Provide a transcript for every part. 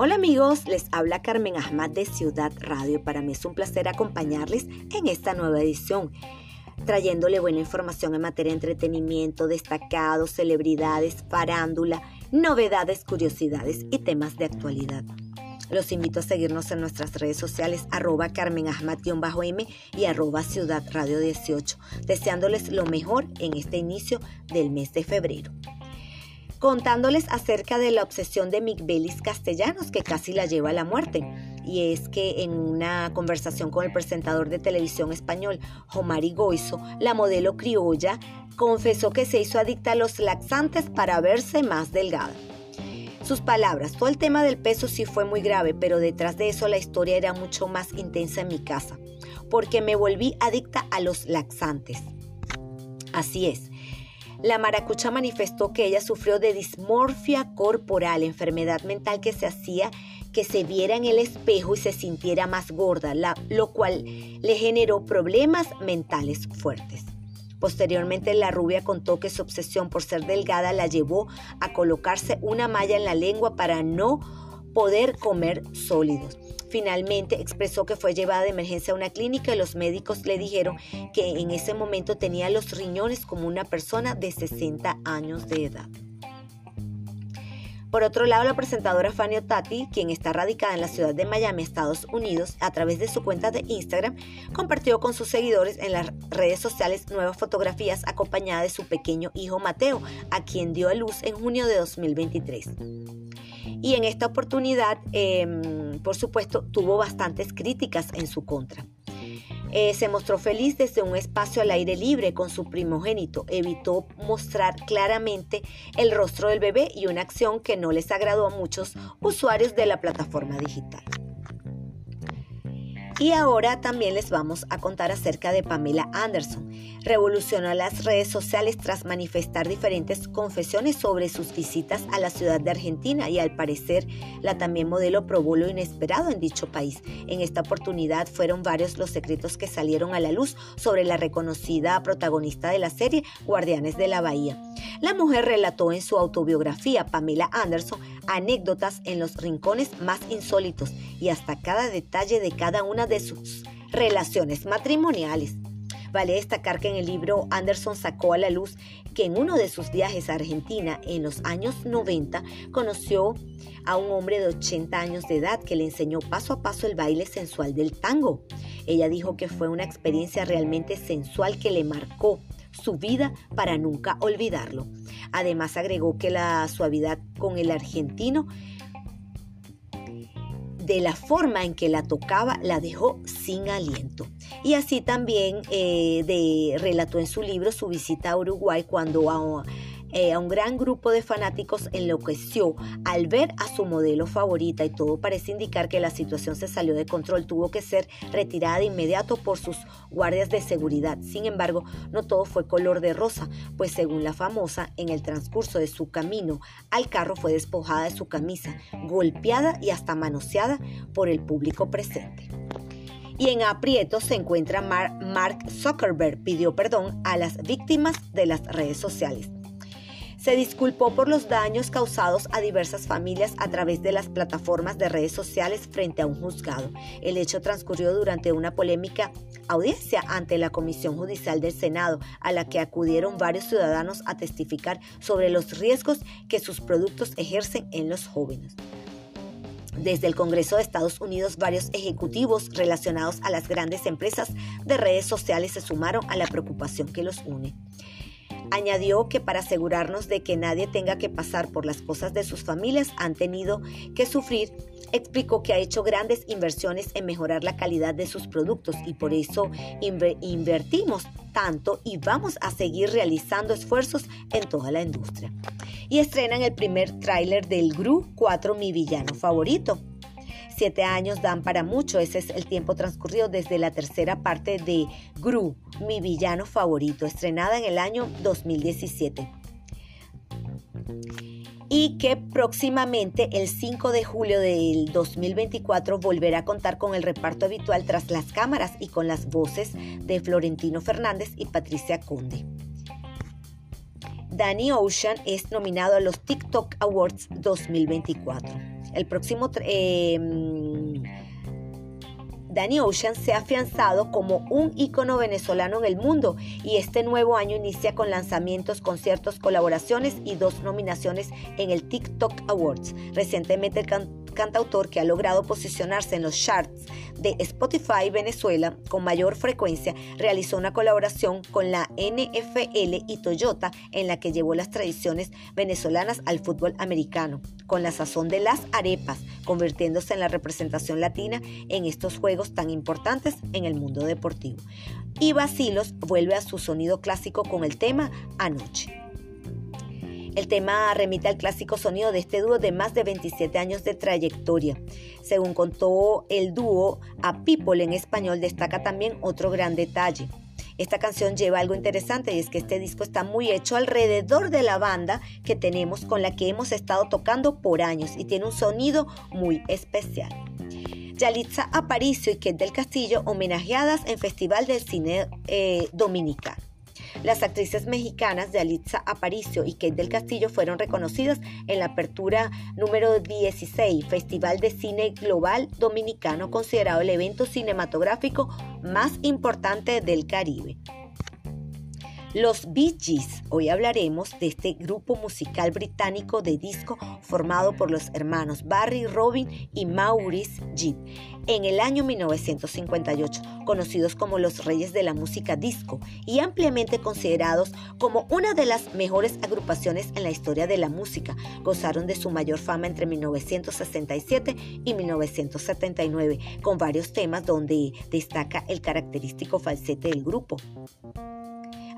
Hola amigos, les habla Carmen Ahmad de Ciudad Radio. Para mí es un placer acompañarles en esta nueva edición, trayéndole buena información en materia de entretenimiento, destacados, celebridades, farándula, novedades, curiosidades y temas de actualidad. Los invito a seguirnos en nuestras redes sociales arroba Carmen m y arroba Ciudad Radio 18, deseándoles lo mejor en este inicio del mes de febrero contándoles acerca de la obsesión de Migbelis Castellanos que casi la lleva a la muerte. Y es que en una conversación con el presentador de televisión español, Jomari Goizo, la modelo criolla confesó que se hizo adicta a los laxantes para verse más delgada. Sus palabras, todo el tema del peso sí fue muy grave, pero detrás de eso la historia era mucho más intensa en mi casa, porque me volví adicta a los laxantes. Así es, la maracucha manifestó que ella sufrió de dismorfia corporal, enfermedad mental que se hacía que se viera en el espejo y se sintiera más gorda, lo cual le generó problemas mentales fuertes. Posteriormente, la rubia contó que su obsesión por ser delgada la llevó a colocarse una malla en la lengua para no poder comer sólidos. Finalmente expresó que fue llevada de emergencia a una clínica y los médicos le dijeron que en ese momento tenía los riñones como una persona de 60 años de edad. Por otro lado, la presentadora Fanny Tati, quien está radicada en la ciudad de Miami, Estados Unidos, a través de su cuenta de Instagram, compartió con sus seguidores en las redes sociales nuevas fotografías acompañada de su pequeño hijo Mateo, a quien dio a luz en junio de 2023. Y en esta oportunidad, em, por supuesto, tuvo bastantes críticas en su contra. Eh, se mostró feliz desde un espacio al aire libre con su primogénito. Evitó mostrar claramente el rostro del bebé y una acción que no les agradó a muchos usuarios de la plataforma digital. Y ahora también les vamos a contar acerca de Pamela Anderson. Revolucionó las redes sociales tras manifestar diferentes confesiones sobre sus visitas a la ciudad de Argentina y al parecer la también modelo probó lo inesperado en dicho país. En esta oportunidad fueron varios los secretos que salieron a la luz sobre la reconocida protagonista de la serie Guardianes de la Bahía. La mujer relató en su autobiografía Pamela Anderson anécdotas en los rincones más insólitos y hasta cada detalle de cada una de sus relaciones matrimoniales. Vale destacar que en el libro Anderson sacó a la luz que en uno de sus viajes a Argentina en los años 90 conoció a un hombre de 80 años de edad que le enseñó paso a paso el baile sensual del tango. Ella dijo que fue una experiencia realmente sensual que le marcó su vida para nunca olvidarlo. Además agregó que la suavidad con el argentino de la forma en que la tocaba la dejó sin aliento. Y así también eh, de, relató en su libro su visita a Uruguay cuando a, eh, a un gran grupo de fanáticos enloqueció al ver a su modelo favorita y todo parece indicar que la situación se salió de control. Tuvo que ser retirada de inmediato por sus guardias de seguridad. Sin embargo, no todo fue color de rosa, pues según la famosa, en el transcurso de su camino al carro fue despojada de su camisa, golpeada y hasta manoseada por el público presente. Y en aprieto se encuentra Mark Zuckerberg, pidió perdón a las víctimas de las redes sociales se disculpó por los daños causados a diversas familias a través de las plataformas de redes sociales frente a un juzgado. El hecho transcurrió durante una polémica audiencia ante la Comisión Judicial del Senado, a la que acudieron varios ciudadanos a testificar sobre los riesgos que sus productos ejercen en los jóvenes. Desde el Congreso de Estados Unidos, varios ejecutivos relacionados a las grandes empresas de redes sociales se sumaron a la preocupación que los une. Añadió que para asegurarnos de que nadie tenga que pasar por las cosas de sus familias han tenido que sufrir, explicó que ha hecho grandes inversiones en mejorar la calidad de sus productos y por eso invertimos tanto y vamos a seguir realizando esfuerzos en toda la industria. Y estrenan el primer tráiler del Gru 4 Mi Villano Favorito. Siete años dan para mucho, ese es el tiempo transcurrido desde la tercera parte de Gru, mi villano favorito, estrenada en el año 2017 y que próximamente el 5 de julio del 2024 volverá a contar con el reparto habitual tras las cámaras y con las voces de Florentino Fernández y Patricia Conde. Danny Ocean es nominado a los TikTok Awards 2024. El próximo... Eh, Danny Ocean se ha afianzado como un ícono venezolano en el mundo y este nuevo año inicia con lanzamientos, conciertos, colaboraciones y dos nominaciones en el TikTok Awards. Recientemente el cantautor que ha logrado posicionarse en los charts de Spotify Venezuela con mayor frecuencia, realizó una colaboración con la NFL y Toyota en la que llevó las tradiciones venezolanas al fútbol americano, con la sazón de las arepas, convirtiéndose en la representación latina en estos juegos tan importantes en el mundo deportivo. Y Basilos vuelve a su sonido clásico con el tema Anoche. El tema remite al clásico sonido de este dúo de más de 27 años de trayectoria. Según contó el dúo, a People en español destaca también otro gran detalle. Esta canción lleva algo interesante y es que este disco está muy hecho alrededor de la banda que tenemos con la que hemos estado tocando por años y tiene un sonido muy especial. Yalitza Aparicio y Kate del Castillo homenajeadas en Festival del Cine eh, Dominicano. Las actrices mexicanas de Alitza Aparicio y Kate del Castillo fueron reconocidas en la apertura número 16, Festival de Cine Global Dominicano, considerado el evento cinematográfico más importante del Caribe. Los Bee Gees. Hoy hablaremos de este grupo musical británico de disco formado por los hermanos Barry, Robin y Maurice Gibb en el año 1958, conocidos como los reyes de la música disco y ampliamente considerados como una de las mejores agrupaciones en la historia de la música. Gozaron de su mayor fama entre 1967 y 1979, con varios temas donde destaca el característico falsete del grupo.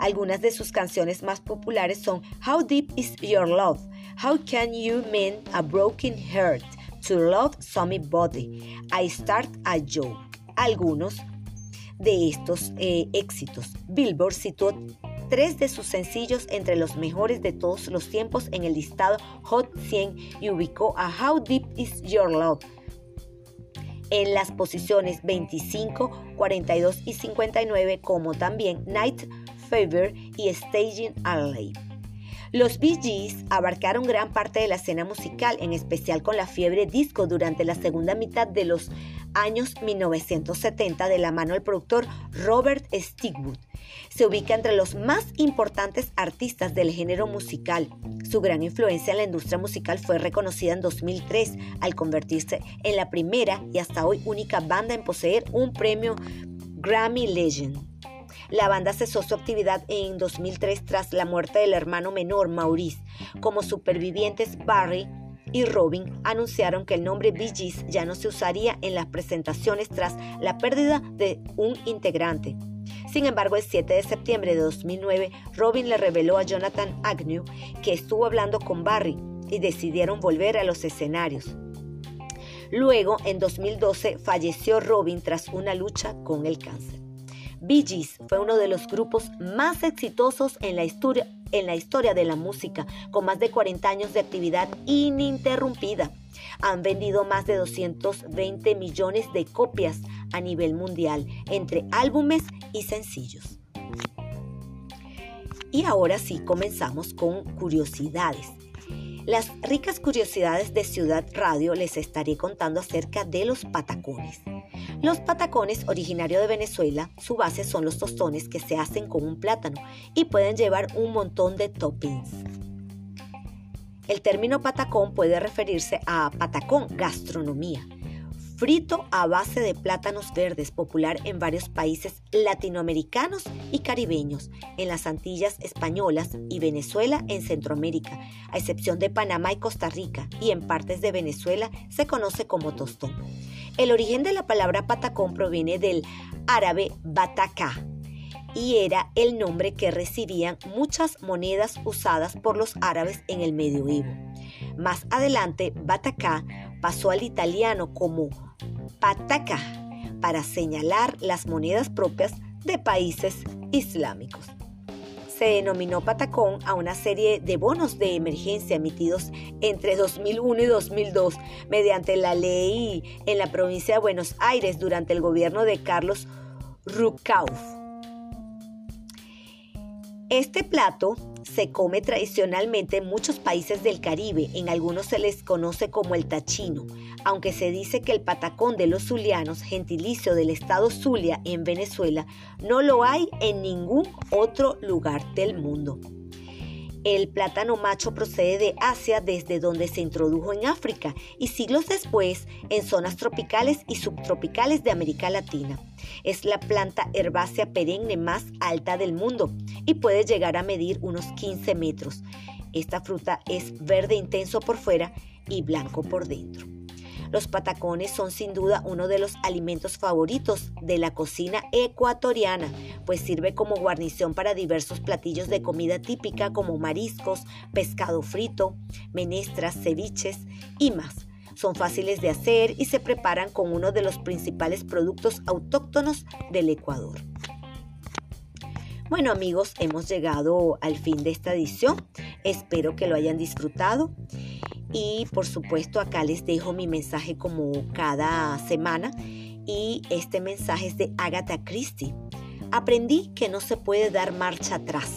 Algunas de sus canciones más populares son How Deep Is Your Love? How Can You Mend a Broken Heart? To Love Somebody. I Start a Joke. Algunos de estos eh, éxitos. Billboard situó tres de sus sencillos entre los mejores de todos los tiempos en el listado Hot 100 y ubicó a How Deep Is Your Love en las posiciones 25, 42 y 59, como también Night Fever y Staging Alley. Los Bee Gees abarcaron gran parte de la escena musical, en especial con la fiebre disco durante la segunda mitad de los años 1970 de la mano del productor Robert Stigwood. Se ubica entre los más importantes artistas del género musical. Su gran influencia en la industria musical fue reconocida en 2003 al convertirse en la primera y hasta hoy única banda en poseer un premio Grammy Legend. La banda cesó su actividad en 2003 tras la muerte del hermano menor Maurice. Como supervivientes Barry y Robin anunciaron que el nombre Bee Gees ya no se usaría en las presentaciones tras la pérdida de un integrante. Sin embargo, el 7 de septiembre de 2009, Robin le reveló a Jonathan Agnew que estuvo hablando con Barry y decidieron volver a los escenarios. Luego, en 2012, falleció Robin tras una lucha con el cáncer. Bee Gees fue uno de los grupos más exitosos en la, historia, en la historia de la música, con más de 40 años de actividad ininterrumpida. Han vendido más de 220 millones de copias a nivel mundial, entre álbumes y sencillos. Y ahora sí, comenzamos con curiosidades. Las ricas curiosidades de Ciudad Radio les estaré contando acerca de los patacones. Los patacones, originarios de Venezuela, su base son los tostones que se hacen con un plátano y pueden llevar un montón de toppings. El término patacón puede referirse a patacón, gastronomía, frito a base de plátanos verdes, popular en varios países latinoamericanos y caribeños, en las Antillas españolas y Venezuela en Centroamérica, a excepción de Panamá y Costa Rica, y en partes de Venezuela se conoce como tostón. El origen de la palabra patacón proviene del árabe batacá y era el nombre que recibían muchas monedas usadas por los árabes en el medioevo. Más adelante, batacá pasó al italiano como pataca para señalar las monedas propias de países islámicos se denominó Patacón a una serie de bonos de emergencia emitidos entre 2001 y 2002 mediante la ley en la provincia de Buenos Aires durante el gobierno de Carlos Rucauf. Este plato se come tradicionalmente en muchos países del Caribe, en algunos se les conoce como el tachino, aunque se dice que el patacón de los zulianos, gentilicio del estado Zulia en Venezuela, no lo hay en ningún otro lugar del mundo. El plátano macho procede de Asia desde donde se introdujo en África y siglos después en zonas tropicales y subtropicales de América Latina. Es la planta herbácea perenne más alta del mundo y puede llegar a medir unos 15 metros. Esta fruta es verde intenso por fuera y blanco por dentro. Los patacones son sin duda uno de los alimentos favoritos de la cocina ecuatoriana, pues sirve como guarnición para diversos platillos de comida típica como mariscos, pescado frito, menestras, ceviches y más. Son fáciles de hacer y se preparan con uno de los principales productos autóctonos del Ecuador. Bueno amigos, hemos llegado al fin de esta edición. Espero que lo hayan disfrutado y por supuesto acá les dejo mi mensaje como cada semana y este mensaje es de Agatha Christie. Aprendí que no se puede dar marcha atrás,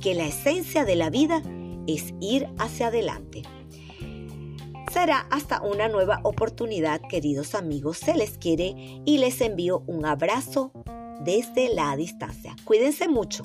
que la esencia de la vida es ir hacia adelante. Será hasta una nueva oportunidad, queridos amigos. Se les quiere y les envío un abrazo desde la distancia. Cuídense mucho.